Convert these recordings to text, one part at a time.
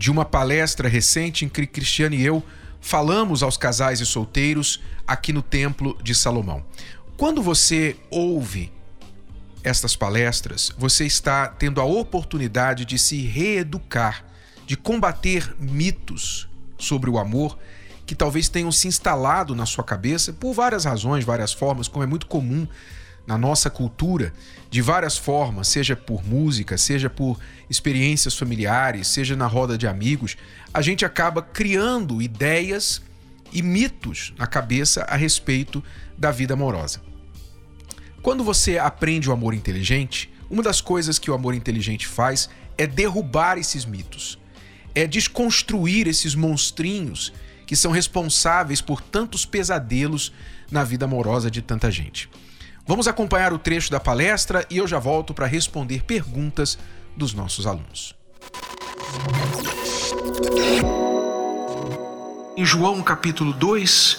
de uma palestra recente em que Cristiane e eu falamos aos casais e solteiros aqui no Templo de Salomão. Quando você ouve estas palestras, você está tendo a oportunidade de se reeducar, de combater mitos sobre o amor que talvez tenham se instalado na sua cabeça por várias razões, várias formas, como é muito comum na nossa cultura de várias formas, seja por música, seja por experiências familiares, seja na roda de amigos, a gente acaba criando ideias e mitos na cabeça a respeito da vida amorosa. Quando você aprende o amor inteligente, uma das coisas que o amor inteligente faz é derrubar esses mitos, é desconstruir esses monstrinhos que são responsáveis por tantos pesadelos na vida amorosa de tanta gente. Vamos acompanhar o trecho da palestra e eu já volto para responder perguntas dos nossos alunos. Em João capítulo 2,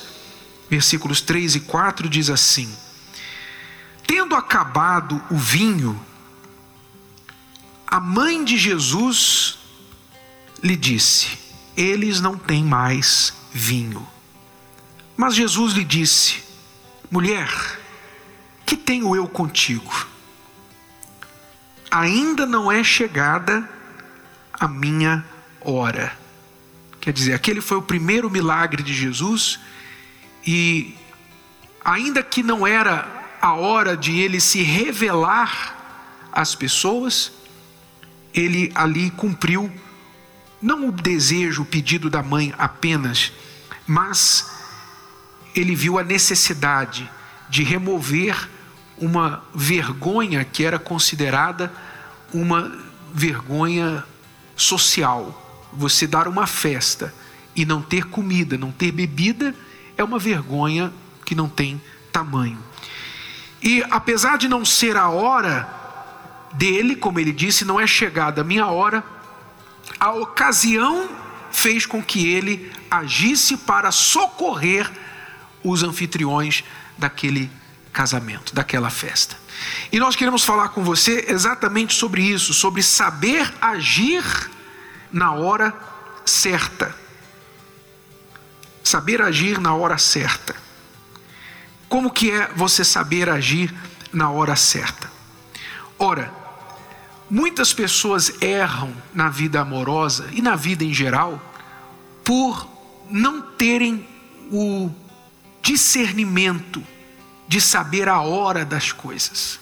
versículos 3 e 4 diz assim: Tendo acabado o vinho, a mãe de Jesus lhe disse: Eles não têm mais vinho. Mas Jesus lhe disse: Mulher, que tenho eu contigo? Ainda não é chegada a minha hora. Quer dizer, aquele foi o primeiro milagre de Jesus e ainda que não era a hora de ele se revelar às pessoas, ele ali cumpriu não o desejo, o pedido da mãe apenas, mas ele viu a necessidade de remover uma vergonha que era considerada uma vergonha social. Você dar uma festa e não ter comida, não ter bebida, é uma vergonha que não tem tamanho. E apesar de não ser a hora dele, como ele disse, não é chegada a minha hora, a ocasião fez com que ele agisse para socorrer os anfitriões daquele casamento, daquela festa. E nós queremos falar com você exatamente sobre isso, sobre saber agir na hora certa. Saber agir na hora certa. Como que é você saber agir na hora certa? Ora, muitas pessoas erram na vida amorosa e na vida em geral por não terem o discernimento de saber a hora das coisas.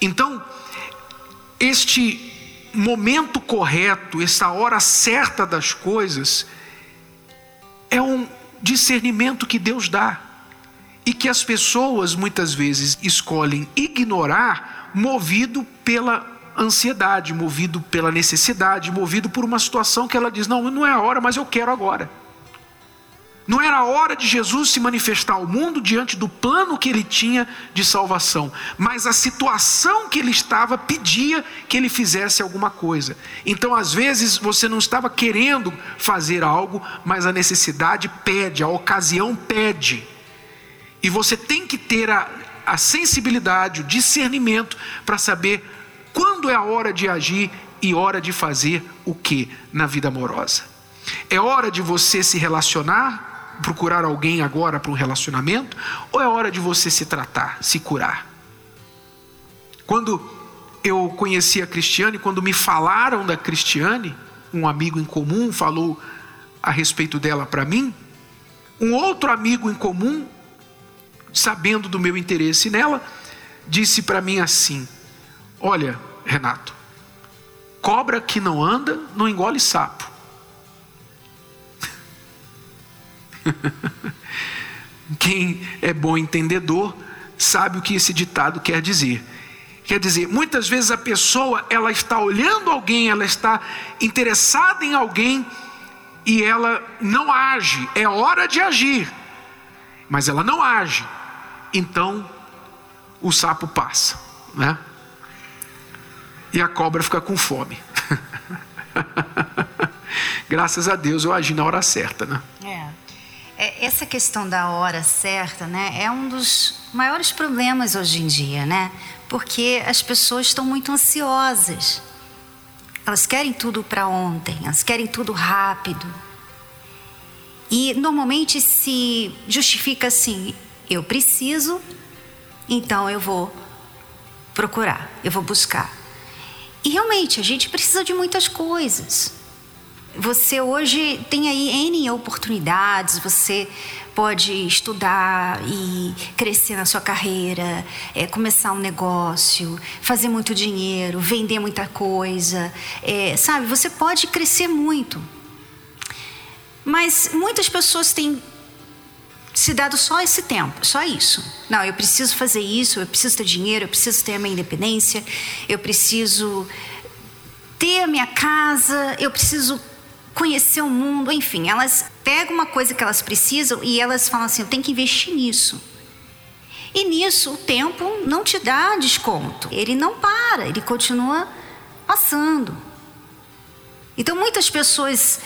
Então, este momento correto, essa hora certa das coisas, é um discernimento que Deus dá e que as pessoas muitas vezes escolhem ignorar, movido pela ansiedade, movido pela necessidade, movido por uma situação que ela diz: não, não é a hora, mas eu quero agora. Não era a hora de Jesus se manifestar ao mundo diante do plano que ele tinha de salvação, mas a situação que ele estava pedia que ele fizesse alguma coisa. Então, às vezes, você não estava querendo fazer algo, mas a necessidade pede, a ocasião pede. E você tem que ter a, a sensibilidade, o discernimento para saber quando é a hora de agir e hora de fazer o que na vida amorosa. É hora de você se relacionar procurar alguém agora para um relacionamento? Ou é hora de você se tratar, se curar? Quando eu conheci a Cristiane, quando me falaram da Cristiane, um amigo em comum falou a respeito dela para mim, um outro amigo em comum, sabendo do meu interesse nela, disse para mim assim: Olha, Renato, cobra que não anda não engole sapo. Quem é bom entendedor sabe o que esse ditado quer dizer. Quer dizer, muitas vezes a pessoa ela está olhando alguém, ela está interessada em alguém e ela não age, é hora de agir, mas ela não age, então o sapo passa, né? E a cobra fica com fome. Graças a Deus eu agi na hora certa, né? Essa questão da hora certa, né, é um dos maiores problemas hoje em dia, né? Porque as pessoas estão muito ansiosas. Elas querem tudo para ontem, elas querem tudo rápido. E normalmente se justifica assim: eu preciso, então eu vou procurar, eu vou buscar. E realmente, a gente precisa de muitas coisas. Você hoje tem aí N oportunidades, você pode estudar e crescer na sua carreira, é, começar um negócio, fazer muito dinheiro, vender muita coisa, é, sabe? Você pode crescer muito. Mas muitas pessoas têm se dado só esse tempo, só isso. Não, eu preciso fazer isso, eu preciso ter dinheiro, eu preciso ter a minha independência, eu preciso ter a minha casa, eu preciso conhecer o mundo, enfim, elas pegam uma coisa que elas precisam e elas falam assim: eu tenho que investir nisso. E nisso o tempo não te dá desconto, ele não para, ele continua passando. Então muitas pessoas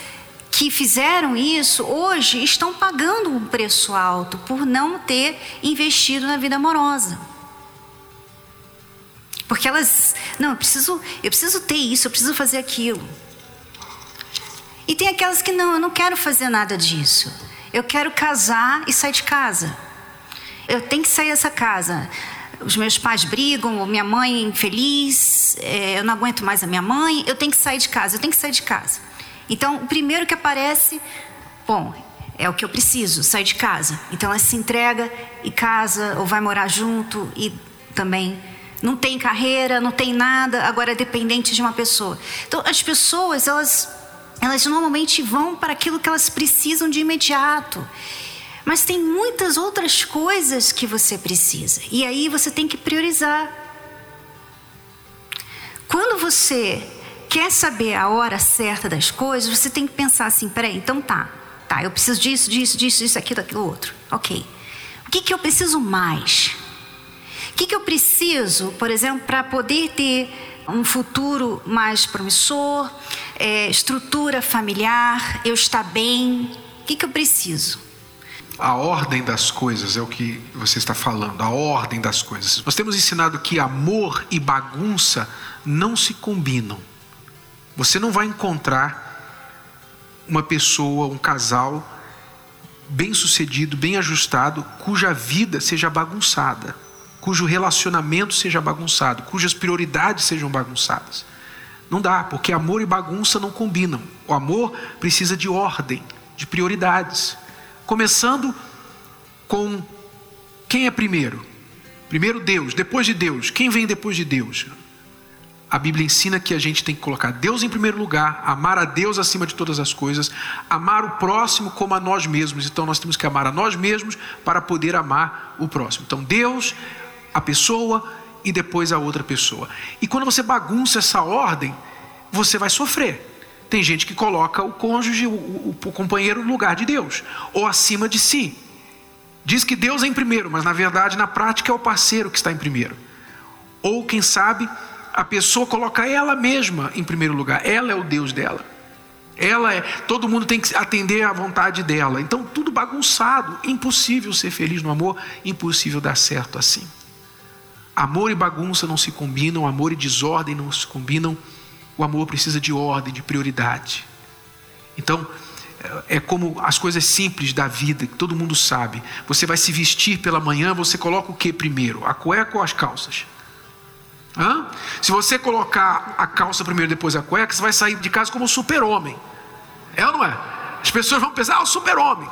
que fizeram isso hoje estão pagando um preço alto por não ter investido na vida amorosa. Porque elas, não, eu preciso, eu preciso ter isso, eu preciso fazer aquilo. E tem aquelas que não, eu não quero fazer nada disso. Eu quero casar e sair de casa. Eu tenho que sair dessa casa. Os meus pais brigam, minha mãe é infeliz, é, eu não aguento mais a minha mãe, eu tenho que sair de casa, eu tenho que sair de casa. Então, o primeiro que aparece, bom, é o que eu preciso, sair de casa. Então ela se entrega e casa, ou vai morar junto e também não tem carreira, não tem nada, agora é dependente de uma pessoa. Então as pessoas, elas elas normalmente vão para aquilo que elas precisam de imediato. Mas tem muitas outras coisas que você precisa. E aí você tem que priorizar. Quando você quer saber a hora certa das coisas, você tem que pensar assim: peraí, então tá, tá, eu preciso disso, disso, disso, disso, aquilo, aquilo outro. Ok. O que, que eu preciso mais? O que, que eu preciso, por exemplo, para poder ter um futuro mais promissor, é, estrutura familiar, eu estar bem. O que, que eu preciso? A ordem das coisas é o que você está falando, a ordem das coisas. Nós temos ensinado que amor e bagunça não se combinam. Você não vai encontrar uma pessoa, um casal bem sucedido, bem ajustado, cuja vida seja bagunçada cujo relacionamento seja bagunçado, cujas prioridades sejam bagunçadas. Não dá, porque amor e bagunça não combinam. O amor precisa de ordem, de prioridades. Começando com quem é primeiro? Primeiro Deus, depois de Deus. Quem vem depois de Deus? A Bíblia ensina que a gente tem que colocar Deus em primeiro lugar, amar a Deus acima de todas as coisas, amar o próximo como a nós mesmos. Então nós temos que amar a nós mesmos para poder amar o próximo. Então Deus, a pessoa e depois a outra pessoa. E quando você bagunça essa ordem, você vai sofrer. Tem gente que coloca o cônjuge, o, o, o companheiro no lugar de Deus, ou acima de si. Diz que Deus é em primeiro, mas na verdade, na prática, é o parceiro que está em primeiro. Ou, quem sabe, a pessoa coloca ela mesma em primeiro lugar, ela é o Deus dela. Ela é, todo mundo tem que atender à vontade dela. Então, tudo bagunçado, impossível ser feliz no amor, impossível dar certo assim. Amor e bagunça não se combinam, amor e desordem não se combinam. O amor precisa de ordem, de prioridade. Então, é, é como as coisas simples da vida, que todo mundo sabe. Você vai se vestir pela manhã, você coloca o que primeiro? A cueca ou as calças? Hã? Se você colocar a calça primeiro, depois a cueca, você vai sair de casa como super-homem. É ou não é? As pessoas vão pensar, ah, o super-homem.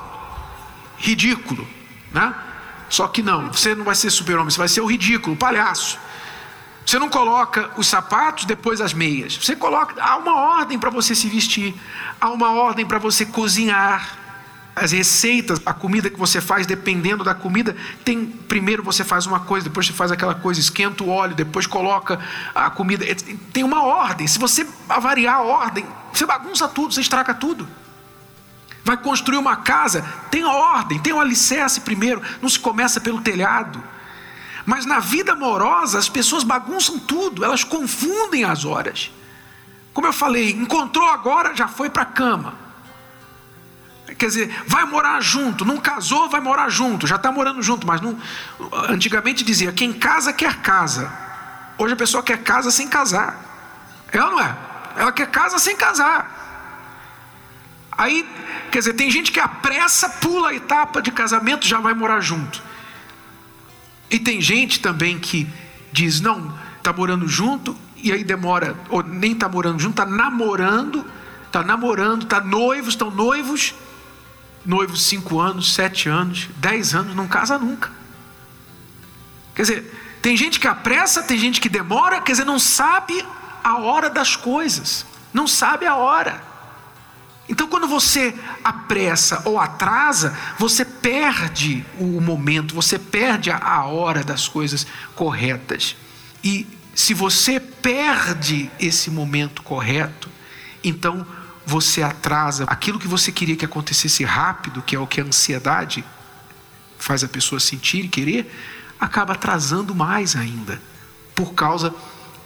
Ridículo. Né? Só que não, você não vai ser super-homem, você vai ser o ridículo, o palhaço. Você não coloca os sapatos depois as meias. Você coloca, há uma ordem para você se vestir, há uma ordem para você cozinhar. As receitas, a comida que você faz, dependendo da comida, tem primeiro você faz uma coisa, depois você faz aquela coisa, esquenta o óleo, depois coloca a comida. Tem uma ordem. Se você avariar a ordem, você bagunça tudo, você estraga tudo. Vai construir uma casa, tem ordem, tem um alicerce primeiro, não se começa pelo telhado. Mas na vida amorosa, as pessoas bagunçam tudo, elas confundem as horas. Como eu falei, encontrou agora, já foi para a cama. Quer dizer, vai morar junto, não casou, vai morar junto, já está morando junto, mas não. Antigamente dizia: quem casa quer casa. Hoje a pessoa quer casa sem casar. É ou não é? Ela quer casa sem casar. Aí, quer dizer, tem gente que apressa, pula a etapa de casamento, já vai morar junto. E tem gente também que diz: não, está morando junto, e aí demora, ou nem está morando junto, está namorando, está namorando, está noivos, estão noivos, noivos cinco anos, sete anos, dez anos, não casa nunca. Quer dizer, tem gente que apressa, tem gente que demora, quer dizer, não sabe a hora das coisas, não sabe a hora. Então, quando você apressa ou atrasa, você perde o momento, você perde a hora das coisas corretas. E se você perde esse momento correto, então você atrasa aquilo que você queria que acontecesse rápido, que é o que a ansiedade faz a pessoa sentir e querer, acaba atrasando mais ainda, por causa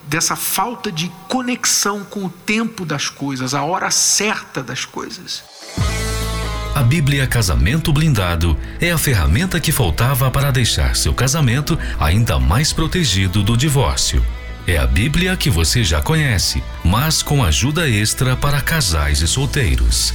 dessa falta de conexão com o tempo das coisas, a hora certa das coisas. A Bíblia Casamento Blindado é a ferramenta que faltava para deixar seu casamento ainda mais protegido do divórcio. É a Bíblia que você já conhece, mas com ajuda extra para casais e solteiros.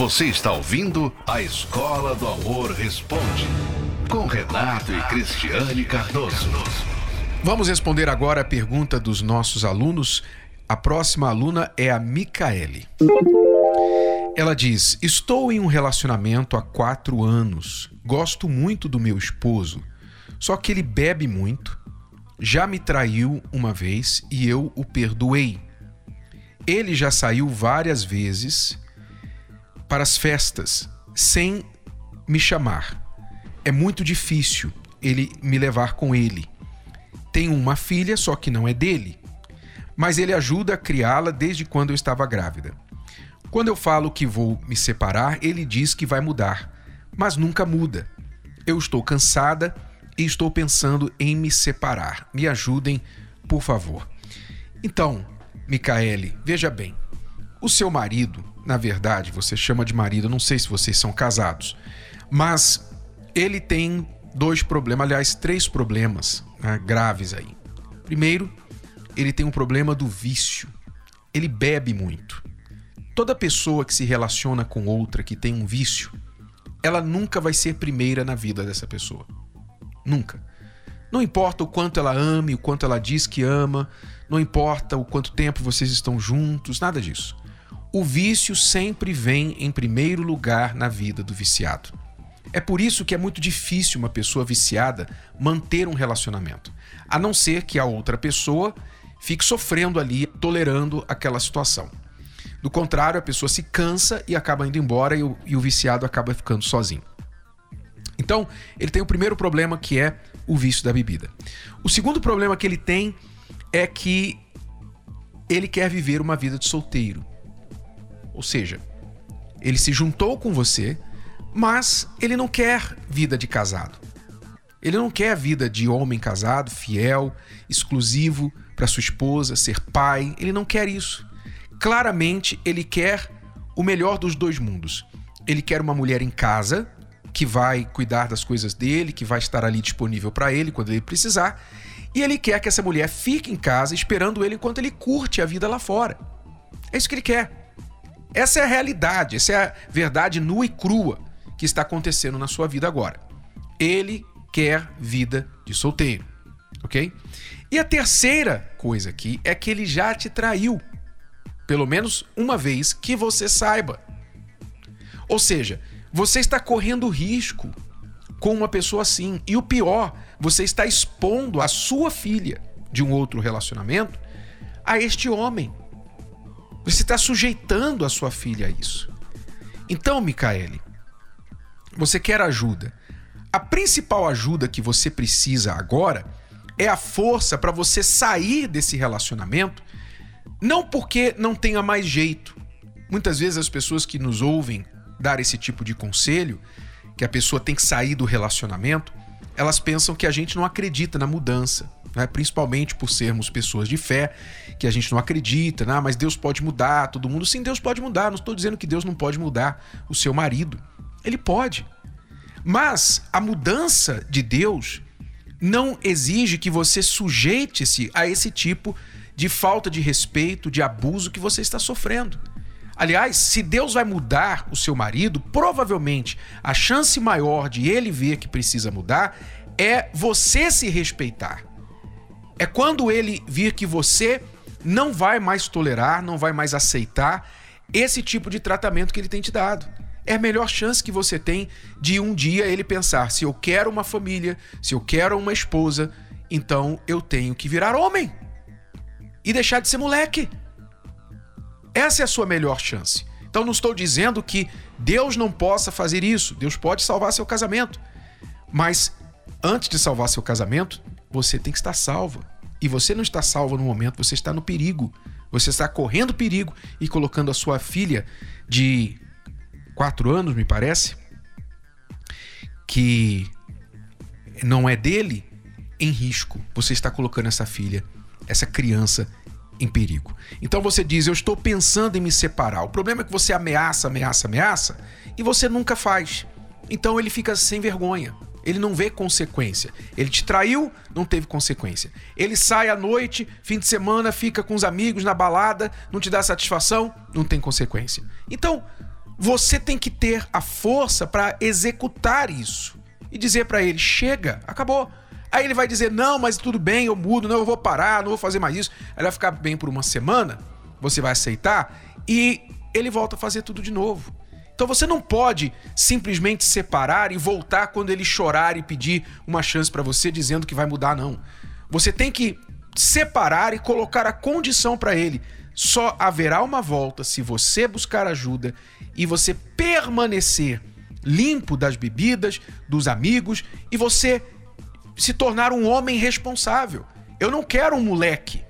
Você está ouvindo a Escola do Amor Responde, com Renato e Cristiane Cardoso. Vamos responder agora a pergunta dos nossos alunos. A próxima aluna é a Micaele. Ela diz: Estou em um relacionamento há quatro anos. Gosto muito do meu esposo, só que ele bebe muito. Já me traiu uma vez e eu o perdoei. Ele já saiu várias vezes para as festas sem me chamar. É muito difícil ele me levar com ele. Tenho uma filha, só que não é dele. Mas ele ajuda a criá-la desde quando eu estava grávida. Quando eu falo que vou me separar, ele diz que vai mudar, mas nunca muda. Eu estou cansada e estou pensando em me separar. Me ajudem, por favor. Então, Micaele, veja bem. O seu marido na verdade, você chama de marido, não sei se vocês são casados, mas ele tem dois problemas, aliás, três problemas né, graves aí. Primeiro, ele tem um problema do vício. Ele bebe muito. Toda pessoa que se relaciona com outra que tem um vício, ela nunca vai ser primeira na vida dessa pessoa. Nunca. Não importa o quanto ela ame, o quanto ela diz que ama, não importa o quanto tempo vocês estão juntos, nada disso o vício sempre vem em primeiro lugar na vida do viciado. É por isso que é muito difícil uma pessoa viciada manter um relacionamento, a não ser que a outra pessoa fique sofrendo ali, tolerando aquela situação. Do contrário, a pessoa se cansa e acaba indo embora e o, e o viciado acaba ficando sozinho. Então, ele tem o primeiro problema que é o vício da bebida. O segundo problema que ele tem é que ele quer viver uma vida de solteiro. Ou seja, ele se juntou com você, mas ele não quer vida de casado. Ele não quer vida de homem casado, fiel, exclusivo para sua esposa, ser pai. Ele não quer isso. Claramente, ele quer o melhor dos dois mundos. Ele quer uma mulher em casa que vai cuidar das coisas dele, que vai estar ali disponível para ele quando ele precisar. E ele quer que essa mulher fique em casa esperando ele enquanto ele curte a vida lá fora. É isso que ele quer. Essa é a realidade, essa é a verdade nua e crua que está acontecendo na sua vida agora. Ele quer vida de solteiro, ok? E a terceira coisa aqui é que ele já te traiu, pelo menos uma vez que você saiba. Ou seja, Você está correndo risco com uma pessoa assim. E o pior, você está expondo a sua filha de um outro relacionamento a este homem. Você está sujeitando a sua filha a isso. Então, Micaele, você quer ajuda. A principal ajuda que você precisa agora é a força para você sair desse relacionamento, não porque não tenha mais jeito. Muitas vezes as pessoas que nos ouvem dar esse tipo de conselho, que a pessoa tem que sair do relacionamento, elas pensam que a gente não acredita na mudança, né? principalmente por sermos pessoas de fé, que a gente não acredita, né? mas Deus pode mudar todo mundo. Sim, Deus pode mudar, não estou dizendo que Deus não pode mudar o seu marido. Ele pode. Mas a mudança de Deus não exige que você sujeite-se a esse tipo de falta de respeito, de abuso que você está sofrendo. Aliás, se Deus vai mudar o seu marido, provavelmente a chance maior de ele ver que precisa mudar é você se respeitar. É quando ele vir que você não vai mais tolerar, não vai mais aceitar esse tipo de tratamento que ele tem te dado. É a melhor chance que você tem de um dia ele pensar: se eu quero uma família, se eu quero uma esposa, então eu tenho que virar homem e deixar de ser moleque. Essa é a sua melhor chance. Então não estou dizendo que Deus não possa fazer isso. Deus pode salvar seu casamento. Mas antes de salvar seu casamento, você tem que estar salva. E você não está salva no momento, você está no perigo. Você está correndo perigo e colocando a sua filha de quatro anos, me parece, que não é dele, em risco. Você está colocando essa filha, essa criança em perigo. Então você diz: Eu estou pensando em me separar. O problema é que você ameaça, ameaça, ameaça e você nunca faz. Então ele fica sem vergonha. Ele não vê consequência. Ele te traiu, não teve consequência. Ele sai à noite, fim de semana, fica com os amigos na balada, não te dá satisfação, não tem consequência. Então, você tem que ter a força para executar isso e dizer para ele: chega, acabou. Aí ele vai dizer: não, mas tudo bem, eu mudo, não, eu vou parar, não vou fazer mais isso. Ele vai ficar bem por uma semana, você vai aceitar e ele volta a fazer tudo de novo. Então você não pode simplesmente separar e voltar quando ele chorar e pedir uma chance para você dizendo que vai mudar, não. Você tem que separar e colocar a condição para ele. Só haverá uma volta se você buscar ajuda e você permanecer limpo das bebidas, dos amigos e você se tornar um homem responsável. Eu não quero um moleque.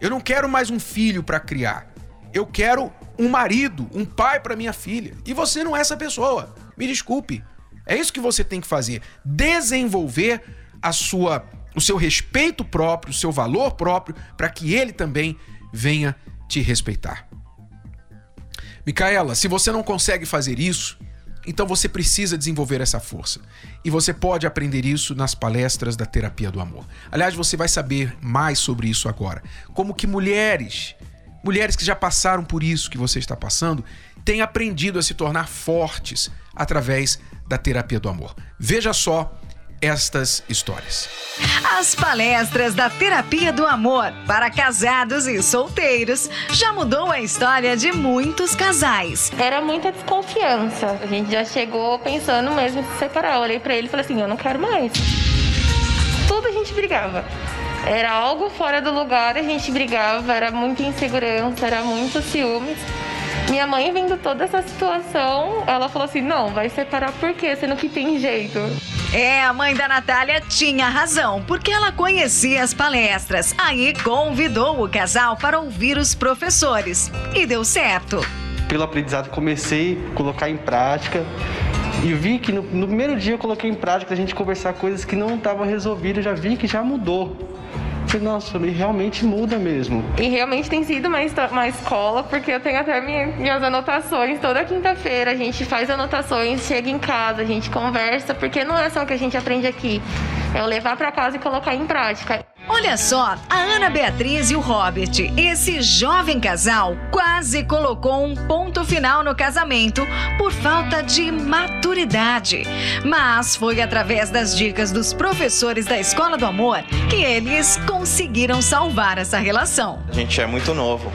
Eu não quero mais um filho para criar. Eu quero um marido, um pai para minha filha. E você não é essa pessoa. Me desculpe. É isso que você tem que fazer. Desenvolver a sua o seu respeito próprio, o seu valor próprio, para que ele também venha te respeitar. Micaela, se você não consegue fazer isso, então você precisa desenvolver essa força. E você pode aprender isso nas palestras da terapia do amor. Aliás, você vai saber mais sobre isso agora. Como que mulheres, mulheres que já passaram por isso que você está passando, têm aprendido a se tornar fortes através da terapia do amor. Veja só estas histórias. As palestras da Terapia do Amor para casados e solteiros já mudou a história de muitos casais. Era muita desconfiança. A gente já chegou pensando mesmo em se separar. Eu olhei para ele e falei assim: eu não quero mais. Tudo a gente brigava. Era algo fora do lugar, a gente brigava, era muita insegurança, era muito ciúmes. Minha mãe vendo toda essa situação, ela falou assim: não, vai separar por quê? Sendo que tem jeito. É, a mãe da Natália tinha razão, porque ela conhecia as palestras. Aí convidou o casal para ouvir os professores. E deu certo. Pelo aprendizado, comecei a colocar em prática. E vi que no, no primeiro dia eu coloquei em prática a gente conversar coisas que não estavam resolvidas, já vi que já mudou. Falei, nossa, realmente muda mesmo. E realmente tem sido uma, uma escola, porque eu tenho até minha, minhas anotações. Toda quinta-feira a gente faz anotações, chega em casa, a gente conversa, porque não é só o que a gente aprende aqui. É levar para casa e colocar em prática. Olha só, a Ana Beatriz e o Robert, esse jovem casal quase colocou um ponto final no casamento por falta de maturidade. Mas foi através das dicas dos professores da Escola do Amor que eles conseguiram salvar essa relação. A gente é muito novo.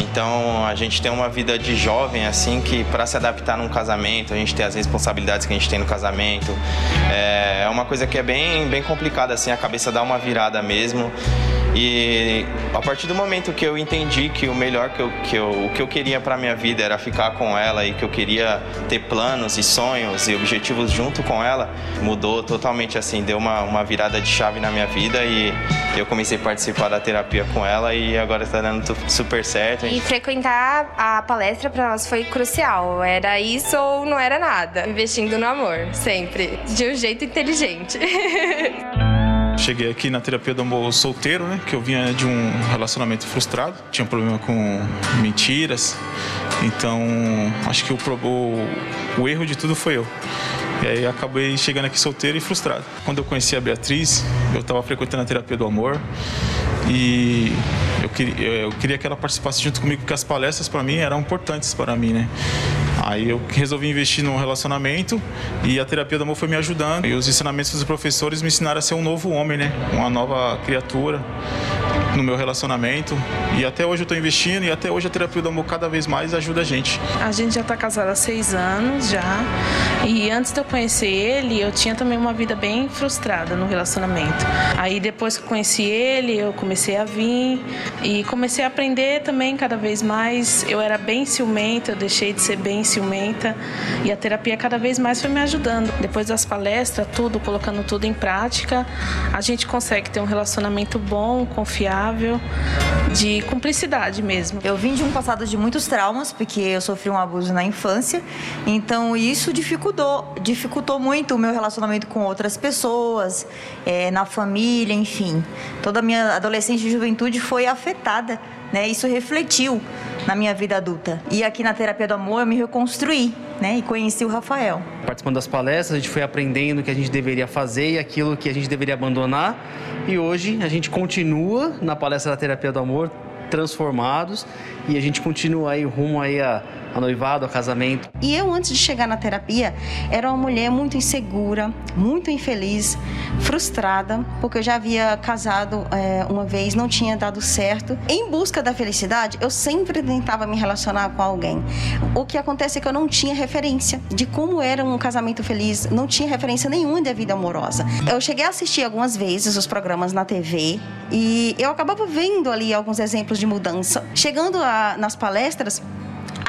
Então a gente tem uma vida de jovem assim que para se adaptar num casamento, a gente tem as responsabilidades que a gente tem no casamento. É, é uma coisa que é bem, bem complicada assim, a cabeça dá uma virada mesmo. E a partir do momento que eu entendi que o melhor que eu, que eu, o que eu queria para minha vida era ficar com ela e que eu queria ter planos e sonhos e objetivos junto com ela, mudou totalmente assim, deu uma, uma virada de chave na minha vida e eu comecei a participar da terapia com ela e agora está dando super certo. E frequentar a palestra para nós foi crucial. Era isso ou não era nada. Investindo no amor, sempre. De um jeito inteligente. Cheguei aqui na terapia do amor solteiro, né? Que eu vinha de um relacionamento frustrado, tinha problema com mentiras. Então, acho que o, o, o erro de tudo foi eu. E aí acabei chegando aqui solteiro e frustrado. Quando eu conheci a Beatriz, eu estava frequentando a terapia do amor e eu queria, eu queria que ela participasse junto comigo, porque as palestras para mim eram importantes para mim, né? Aí eu resolvi investir num relacionamento e a terapia do amor foi me ajudando. E os ensinamentos dos professores me ensinaram a ser um novo homem, né? Uma nova criatura no meu relacionamento. E até hoje eu estou investindo e até hoje a terapia do amor cada vez mais ajuda a gente. A gente já está casado há seis anos já. E antes de eu conhecer ele, eu tinha também uma vida bem frustrada no relacionamento. Aí depois que eu conheci ele, eu comecei a vir e comecei a aprender também cada vez mais. Eu era bem ciumenta, eu deixei de ser bem ciumenta e a terapia cada vez mais foi me ajudando. Depois das palestras, tudo, colocando tudo em prática, a gente consegue ter um relacionamento bom, confiável, de cumplicidade mesmo. Eu vim de um passado de muitos traumas, porque eu sofri um abuso na infância, então isso dificultou, dificultou muito o meu relacionamento com outras pessoas, é, na família, enfim. Toda a minha adolescência e juventude foi afetada, né? Isso refletiu na minha vida adulta. E aqui na terapia do amor eu me reconstruí, né? E conheci o Rafael. Participando das palestras, a gente foi aprendendo o que a gente deveria fazer e aquilo que a gente deveria abandonar. E hoje a gente continua na palestra da terapia do amor transformados e a gente continua aí rumo aí a a noivado, a casamento. E eu, antes de chegar na terapia, era uma mulher muito insegura, muito infeliz, frustrada, porque eu já havia casado é, uma vez, não tinha dado certo. Em busca da felicidade, eu sempre tentava me relacionar com alguém. O que acontece é que eu não tinha referência de como era um casamento feliz, não tinha referência nenhuma da vida amorosa. Eu cheguei a assistir algumas vezes os programas na TV e eu acabava vendo ali alguns exemplos de mudança. Chegando a, nas palestras,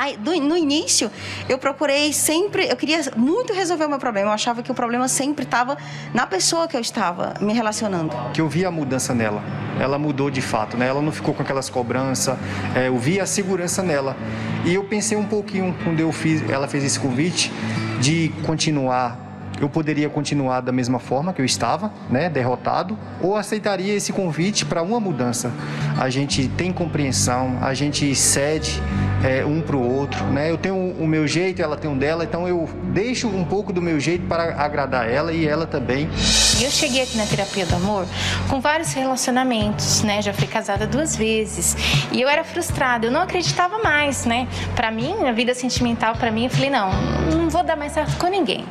Aí, do, no início, eu procurei sempre, eu queria muito resolver o meu problema. Eu achava que o problema sempre estava na pessoa que eu estava me relacionando. Que eu vi a mudança nela. Ela mudou de fato, né? Ela não ficou com aquelas cobranças. É, eu vi a segurança nela. E eu pensei um pouquinho quando eu fiz, ela fez esse convite de continuar eu poderia continuar da mesma forma que eu estava, né, derrotado, ou aceitaria esse convite para uma mudança. A gente tem compreensão, a gente cede é, um para o outro, né? Eu tenho o meu jeito, ela tem um dela, então eu deixo um pouco do meu jeito para agradar ela e ela também. Eu cheguei aqui na terapia do amor com vários relacionamentos, né? Já fui casada duas vezes e eu era frustrada, eu não acreditava mais, né? Para mim, a vida sentimental para mim, eu falei não, não vou dar mais certo com ninguém.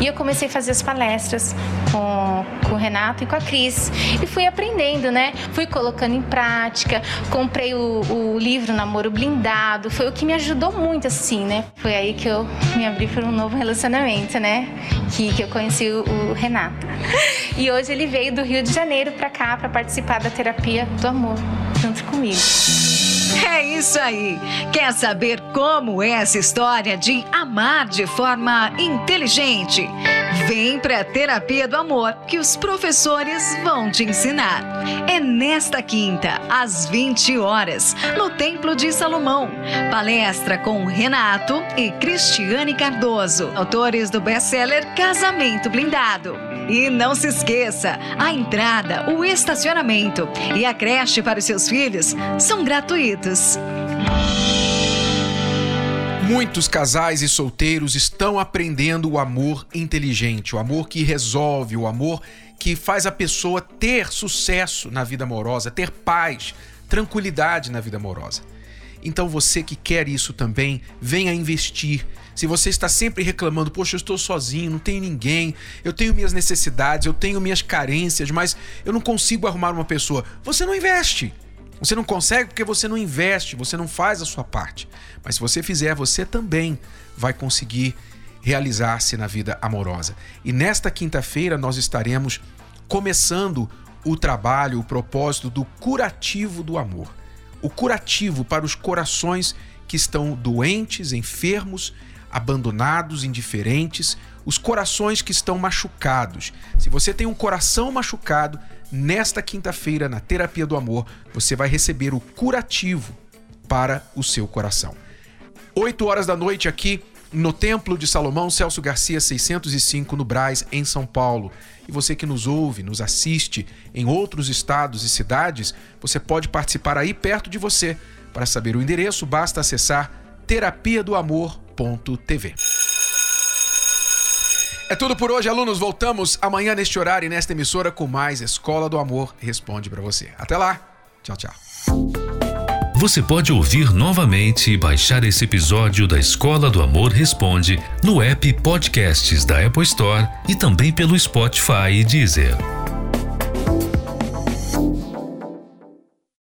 E eu comecei a fazer as palestras com, com o Renato e com a Cris. E fui aprendendo, né? Fui colocando em prática, comprei o, o livro Namoro Blindado, foi o que me ajudou muito, assim, né? Foi aí que eu me abri para um novo relacionamento, né? Que, que eu conheci o, o Renato. E hoje ele veio do Rio de Janeiro para cá para participar da terapia do amor, junto comigo. É isso aí. Quer saber como é essa história de amar de forma inteligente? Vem para a Terapia do Amor que os professores vão te ensinar. É nesta quinta, às 20 horas, no Templo de Salomão. Palestra com Renato e Cristiane Cardoso, autores do best-seller Casamento Blindado. E não se esqueça, a entrada, o estacionamento e a creche para os seus filhos são gratuitos. Muitos casais e solteiros estão aprendendo o amor inteligente, o amor que resolve, o amor que faz a pessoa ter sucesso na vida amorosa, ter paz, tranquilidade na vida amorosa. Então você que quer isso também, venha investir. Se você está sempre reclamando, poxa, eu estou sozinho, não tenho ninguém, eu tenho minhas necessidades, eu tenho minhas carências, mas eu não consigo arrumar uma pessoa, você não investe. Você não consegue porque você não investe, você não faz a sua parte. Mas se você fizer, você também vai conseguir realizar-se na vida amorosa. E nesta quinta-feira nós estaremos começando o trabalho, o propósito do curativo do amor. O curativo para os corações que estão doentes, enfermos, abandonados, indiferentes, os corações que estão machucados. Se você tem um coração machucado, nesta quinta-feira, na Terapia do Amor, você vai receber o curativo para o seu coração. 8 horas da noite aqui no Templo de Salomão, Celso Garcia 605, no Braz, em São Paulo. E você que nos ouve, nos assiste em outros estados e cidades, você pode participar aí perto de você. Para saber o endereço, basta acessar terapia do amor.tv. É tudo por hoje, alunos. Voltamos amanhã neste horário e nesta emissora com mais Escola do Amor Responde para você. Até lá. Tchau, tchau. Você pode ouvir novamente e baixar esse episódio da Escola do Amor Responde no app Podcasts da Apple Store e também pelo Spotify e Deezer.